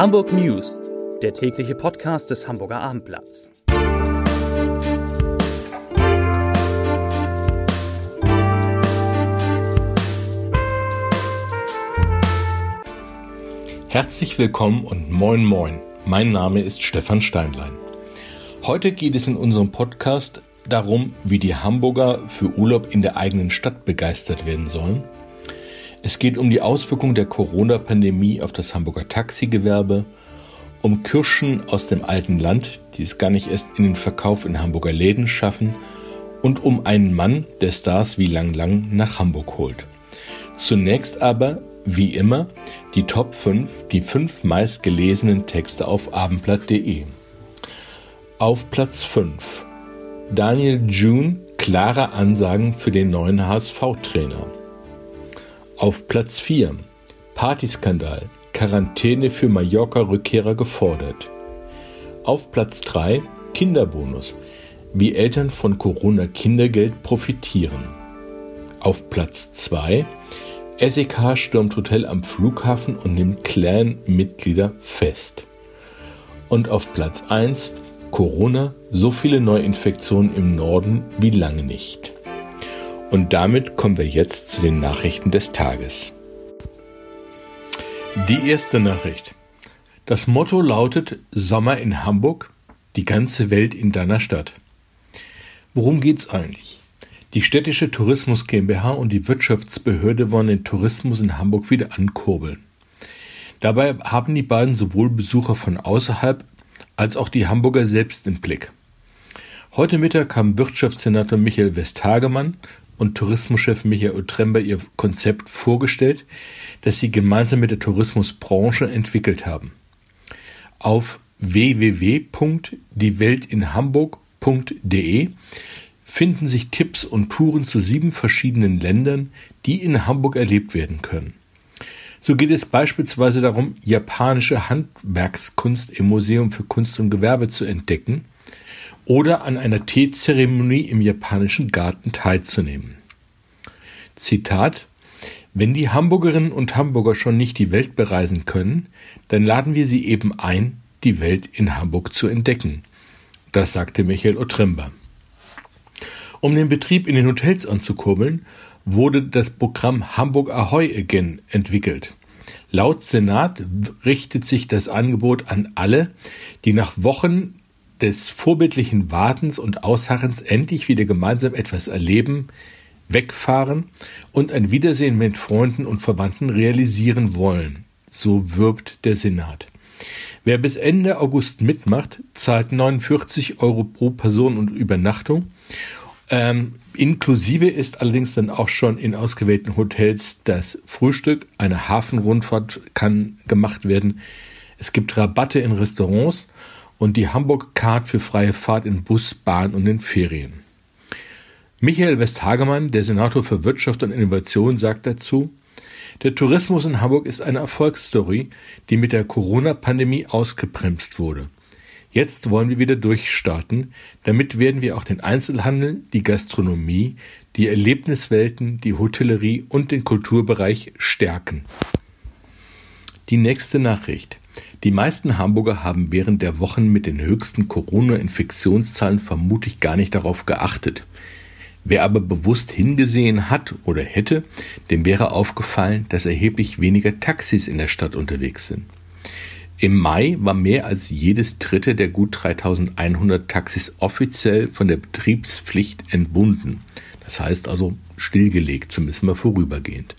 Hamburg News, der tägliche Podcast des Hamburger Abendblatts. Herzlich willkommen und moin moin. Mein Name ist Stefan Steinlein. Heute geht es in unserem Podcast darum, wie die Hamburger für Urlaub in der eigenen Stadt begeistert werden sollen es geht um die Auswirkungen der Corona-Pandemie auf das Hamburger Taxigewerbe, um Kirschen aus dem alten Land, die es gar nicht erst in den Verkauf in Hamburger Läden schaffen, und um einen Mann, der Stars wie Lang Lang nach Hamburg holt. Zunächst aber, wie immer, die Top 5, die fünf meistgelesenen Texte auf abendblatt.de. Auf Platz 5 Daniel June klare Ansagen für den neuen HSV-Trainer. Auf Platz 4 Partyskandal. Quarantäne für Mallorca-Rückkehrer gefordert. Auf Platz 3 Kinderbonus. Wie Eltern von Corona-Kindergeld profitieren. Auf Platz 2 SEK stürmt Hotel am Flughafen und nimmt Clan-Mitglieder fest. Und auf Platz 1 Corona, so viele Neuinfektionen im Norden wie lange nicht. Und damit kommen wir jetzt zu den Nachrichten des Tages. Die erste Nachricht. Das Motto lautet Sommer in Hamburg, die ganze Welt in deiner Stadt. Worum geht's eigentlich? Die städtische Tourismus GmbH und die Wirtschaftsbehörde wollen den Tourismus in Hamburg wieder ankurbeln. Dabei haben die beiden sowohl Besucher von außerhalb als auch die Hamburger selbst im Blick. Heute Mittag haben Wirtschaftssenator Michael Westhagemann und Tourismuschef Michael Trember ihr Konzept vorgestellt, das sie gemeinsam mit der Tourismusbranche entwickelt haben. Auf www.dieweltinhamburg.de finden sich Tipps und Touren zu sieben verschiedenen Ländern, die in Hamburg erlebt werden können. So geht es beispielsweise darum, japanische Handwerkskunst im Museum für Kunst und Gewerbe zu entdecken oder an einer Teezeremonie im japanischen Garten teilzunehmen. Zitat Wenn die Hamburgerinnen und Hamburger schon nicht die Welt bereisen können, dann laden wir sie eben ein, die Welt in Hamburg zu entdecken. Das sagte Michael Otremba. Um den Betrieb in den Hotels anzukurbeln, wurde das Programm Hamburg Ahoy Again entwickelt. Laut Senat richtet sich das Angebot an alle, die nach Wochen des vorbildlichen Wartens und Ausharrens endlich wieder gemeinsam etwas erleben, wegfahren und ein Wiedersehen mit Freunden und Verwandten realisieren wollen. So wirbt der Senat. Wer bis Ende August mitmacht, zahlt 49 Euro pro Person und Übernachtung. Ähm, inklusive ist allerdings dann auch schon in ausgewählten Hotels das Frühstück. Eine Hafenrundfahrt kann gemacht werden. Es gibt Rabatte in Restaurants und die Hamburg-Card für freie Fahrt in Bus, Bahn und in Ferien. Michael Westhagemann, der Senator für Wirtschaft und Innovation, sagt dazu, der Tourismus in Hamburg ist eine Erfolgsstory, die mit der Corona-Pandemie ausgebremst wurde. Jetzt wollen wir wieder durchstarten. Damit werden wir auch den Einzelhandel, die Gastronomie, die Erlebniswelten, die Hotellerie und den Kulturbereich stärken. Die nächste Nachricht. Die meisten Hamburger haben während der Wochen mit den höchsten Corona-Infektionszahlen vermutlich gar nicht darauf geachtet. Wer aber bewusst hingesehen hat oder hätte, dem wäre aufgefallen, dass erheblich weniger Taxis in der Stadt unterwegs sind. Im Mai war mehr als jedes dritte der gut 3100 Taxis offiziell von der Betriebspflicht entbunden. Das heißt also stillgelegt, zumindest mal vorübergehend.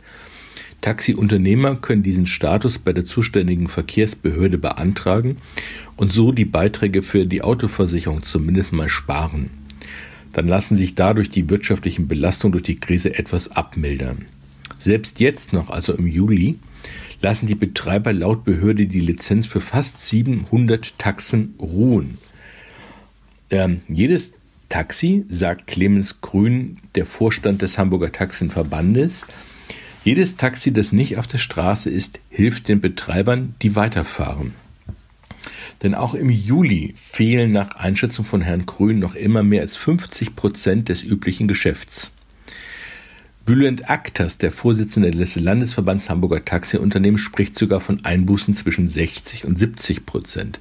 Taxiunternehmer können diesen Status bei der zuständigen Verkehrsbehörde beantragen und so die Beiträge für die Autoversicherung zumindest mal sparen. Dann lassen sich dadurch die wirtschaftlichen Belastungen durch die Krise etwas abmildern. Selbst jetzt noch, also im Juli, lassen die Betreiber laut Behörde die Lizenz für fast 700 Taxen ruhen. Ähm, jedes Taxi, sagt Clemens Grün, der Vorstand des Hamburger Taxenverbandes, jedes Taxi, das nicht auf der Straße ist, hilft den Betreibern, die weiterfahren. Denn auch im Juli fehlen nach Einschätzung von Herrn Grün noch immer mehr als 50 Prozent des üblichen Geschäfts. Bülent Aktas, der Vorsitzende des Landesverbands Hamburger Taxiunternehmen, spricht sogar von Einbußen zwischen 60 und 70 Prozent.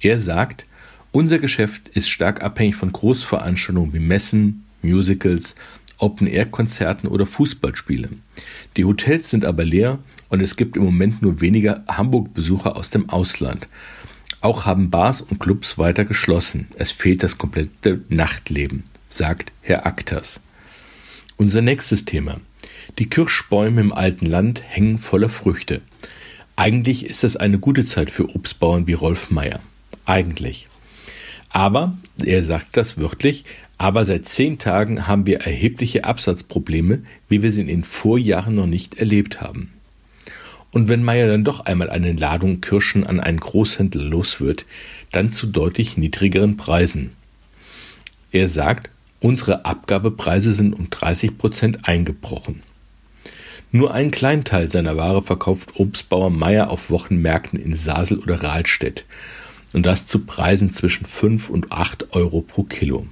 Er sagt, unser Geschäft ist stark abhängig von Großveranstaltungen wie Messen, Musicals, Open-Air-Konzerten oder Fußballspiele. Die Hotels sind aber leer und es gibt im Moment nur weniger Hamburg-Besucher aus dem Ausland. Auch haben Bars und Clubs weiter geschlossen. Es fehlt das komplette Nachtleben, sagt Herr Aktas. Unser nächstes Thema. Die Kirschbäume im alten Land hängen voller Früchte. Eigentlich ist das eine gute Zeit für Obstbauern wie Rolf Meyer. Eigentlich. Aber, er sagt das wörtlich, aber seit zehn Tagen haben wir erhebliche Absatzprobleme, wie wir sie in den Vorjahren noch nicht erlebt haben. Und wenn Meyer dann doch einmal eine Ladung Kirschen an einen Großhändler los wird, dann zu deutlich niedrigeren Preisen. Er sagt, unsere Abgabepreise sind um 30 Prozent eingebrochen. Nur einen kleinen Teil seiner Ware verkauft Obstbauer Meyer auf Wochenmärkten in Sasel oder Rahlstedt und das zu Preisen zwischen 5 und 8 Euro pro Kilo.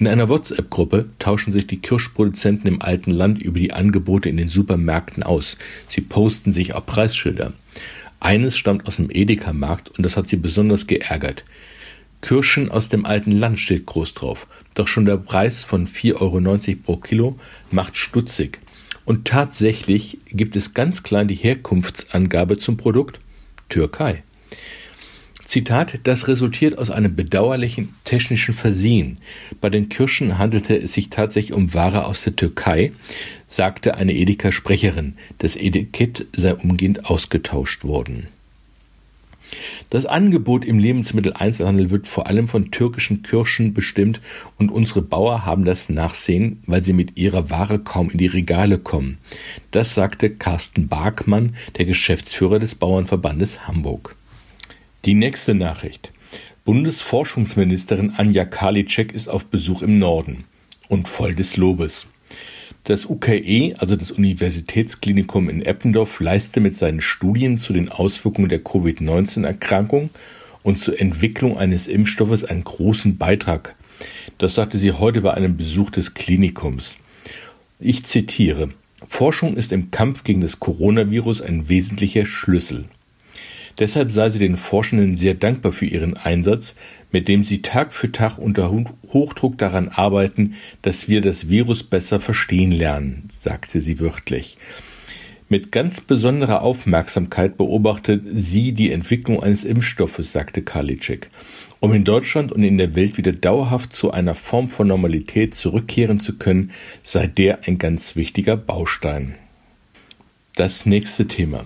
In einer WhatsApp-Gruppe tauschen sich die Kirschproduzenten im alten Land über die Angebote in den Supermärkten aus. Sie posten sich auch Preisschilder. Eines stammt aus dem Edeka-Markt und das hat sie besonders geärgert. Kirschen aus dem alten Land steht groß drauf. Doch schon der Preis von 4,90 Euro pro Kilo macht stutzig. Und tatsächlich gibt es ganz klein die Herkunftsangabe zum Produkt Türkei. Zitat, das resultiert aus einem bedauerlichen technischen Versehen. Bei den Kirschen handelte es sich tatsächlich um Ware aus der Türkei, sagte eine Edeka-Sprecherin. Das Etikett sei umgehend ausgetauscht worden. Das Angebot im Lebensmitteleinzelhandel wird vor allem von türkischen Kirschen bestimmt und unsere Bauer haben das Nachsehen, weil sie mit ihrer Ware kaum in die Regale kommen. Das sagte Carsten Barkmann, der Geschäftsführer des Bauernverbandes Hamburg. Die nächste Nachricht. Bundesforschungsministerin Anja Karliczek ist auf Besuch im Norden und voll des Lobes. Das UKE, also das Universitätsklinikum in Eppendorf, leiste mit seinen Studien zu den Auswirkungen der Covid-19-Erkrankung und zur Entwicklung eines Impfstoffes einen großen Beitrag. Das sagte sie heute bei einem Besuch des Klinikums. Ich zitiere Forschung ist im Kampf gegen das Coronavirus ein wesentlicher Schlüssel. Deshalb sei sie den Forschenden sehr dankbar für ihren Einsatz, mit dem sie Tag für Tag unter Hochdruck daran arbeiten, dass wir das Virus besser verstehen lernen, sagte sie wörtlich. Mit ganz besonderer Aufmerksamkeit beobachtet sie die Entwicklung eines Impfstoffes, sagte Karliczek. Um in Deutschland und in der Welt wieder dauerhaft zu einer Form von Normalität zurückkehren zu können, sei der ein ganz wichtiger Baustein. Das nächste Thema.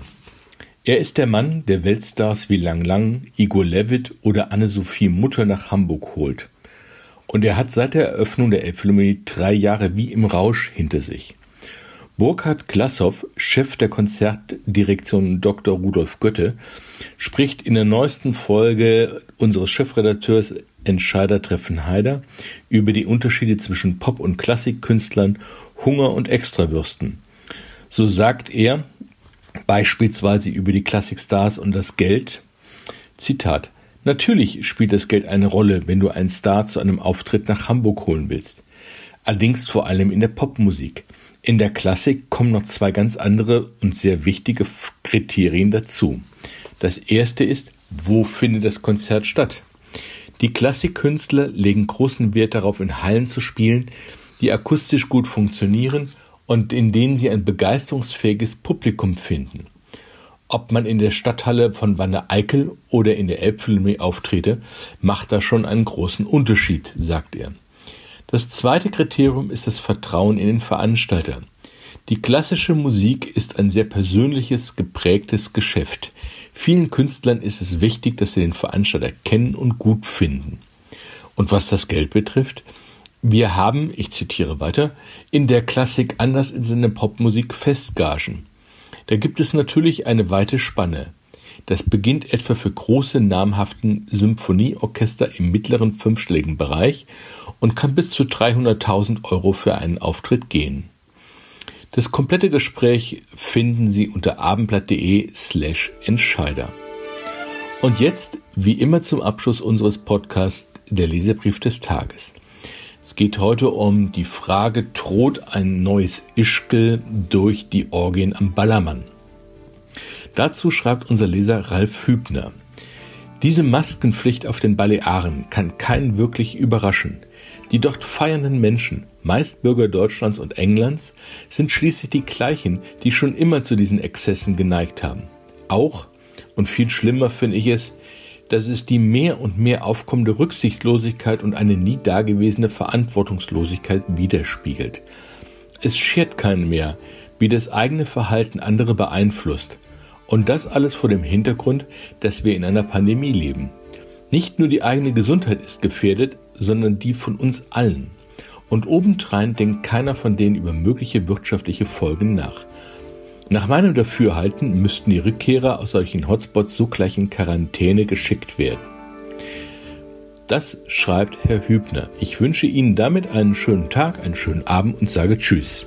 Er ist der Mann, der Weltstars wie Lang Lang, Igor Levit oder Anne-Sophie Mutter nach Hamburg holt. Und er hat seit der Eröffnung der Elbphilharmonie drei Jahre wie im Rausch hinter sich. Burkhard Glassow, Chef der Konzertdirektion Dr. Rudolf Götte, spricht in der neuesten Folge unseres Chefredakteurs Entscheider treffen Heider über die Unterschiede zwischen Pop- und Klassikkünstlern, Hunger und Extrawürsten. So sagt er, beispielsweise über die Klassikstars und das Geld. Zitat Natürlich spielt das Geld eine Rolle, wenn du einen Star zu einem Auftritt nach Hamburg holen willst. Allerdings vor allem in der Popmusik. In der Klassik kommen noch zwei ganz andere und sehr wichtige Kriterien dazu. Das erste ist, wo findet das Konzert statt? Die Klassikkünstler legen großen Wert darauf, in Hallen zu spielen, die akustisch gut funktionieren und in denen sie ein begeisterungsfähiges Publikum finden. Ob man in der Stadthalle von Wanne Eickel oder in der Elbphilharmonie auftrete, macht da schon einen großen Unterschied, sagt er. Das zweite Kriterium ist das Vertrauen in den Veranstalter. Die klassische Musik ist ein sehr persönliches, geprägtes Geschäft. Vielen Künstlern ist es wichtig, dass sie den Veranstalter kennen und gut finden. Und was das Geld betrifft, wir haben, ich zitiere weiter, in der Klassik anders in der Popmusik Festgagen. Da gibt es natürlich eine weite Spanne. Das beginnt etwa für große namhaften Symphonieorchester im mittleren fünfstelligen Bereich und kann bis zu 300.000 Euro für einen Auftritt gehen. Das komplette Gespräch finden Sie unter abendblatt.de slash Entscheider. Und jetzt, wie immer zum Abschluss unseres Podcasts, der Leserbrief des Tages. Es geht heute um die Frage, droht ein neues Ischgl durch die Orgien am Ballermann? Dazu schreibt unser Leser Ralf Hübner. Diese Maskenpflicht auf den Balearen kann keinen wirklich überraschen. Die dort feiernden Menschen, meist Bürger Deutschlands und Englands, sind schließlich die gleichen, die schon immer zu diesen Exzessen geneigt haben. Auch, und viel schlimmer finde ich es, dass es die mehr und mehr aufkommende Rücksichtslosigkeit und eine nie dagewesene Verantwortungslosigkeit widerspiegelt. Es schert keinen mehr, wie das eigene Verhalten andere beeinflusst. Und das alles vor dem Hintergrund, dass wir in einer Pandemie leben. Nicht nur die eigene Gesundheit ist gefährdet, sondern die von uns allen. Und obendrein denkt keiner von denen über mögliche wirtschaftliche Folgen nach. Nach meinem Dafürhalten müssten die Rückkehrer aus solchen Hotspots sogleich in Quarantäne geschickt werden. Das schreibt Herr Hübner. Ich wünsche Ihnen damit einen schönen Tag, einen schönen Abend und sage Tschüss.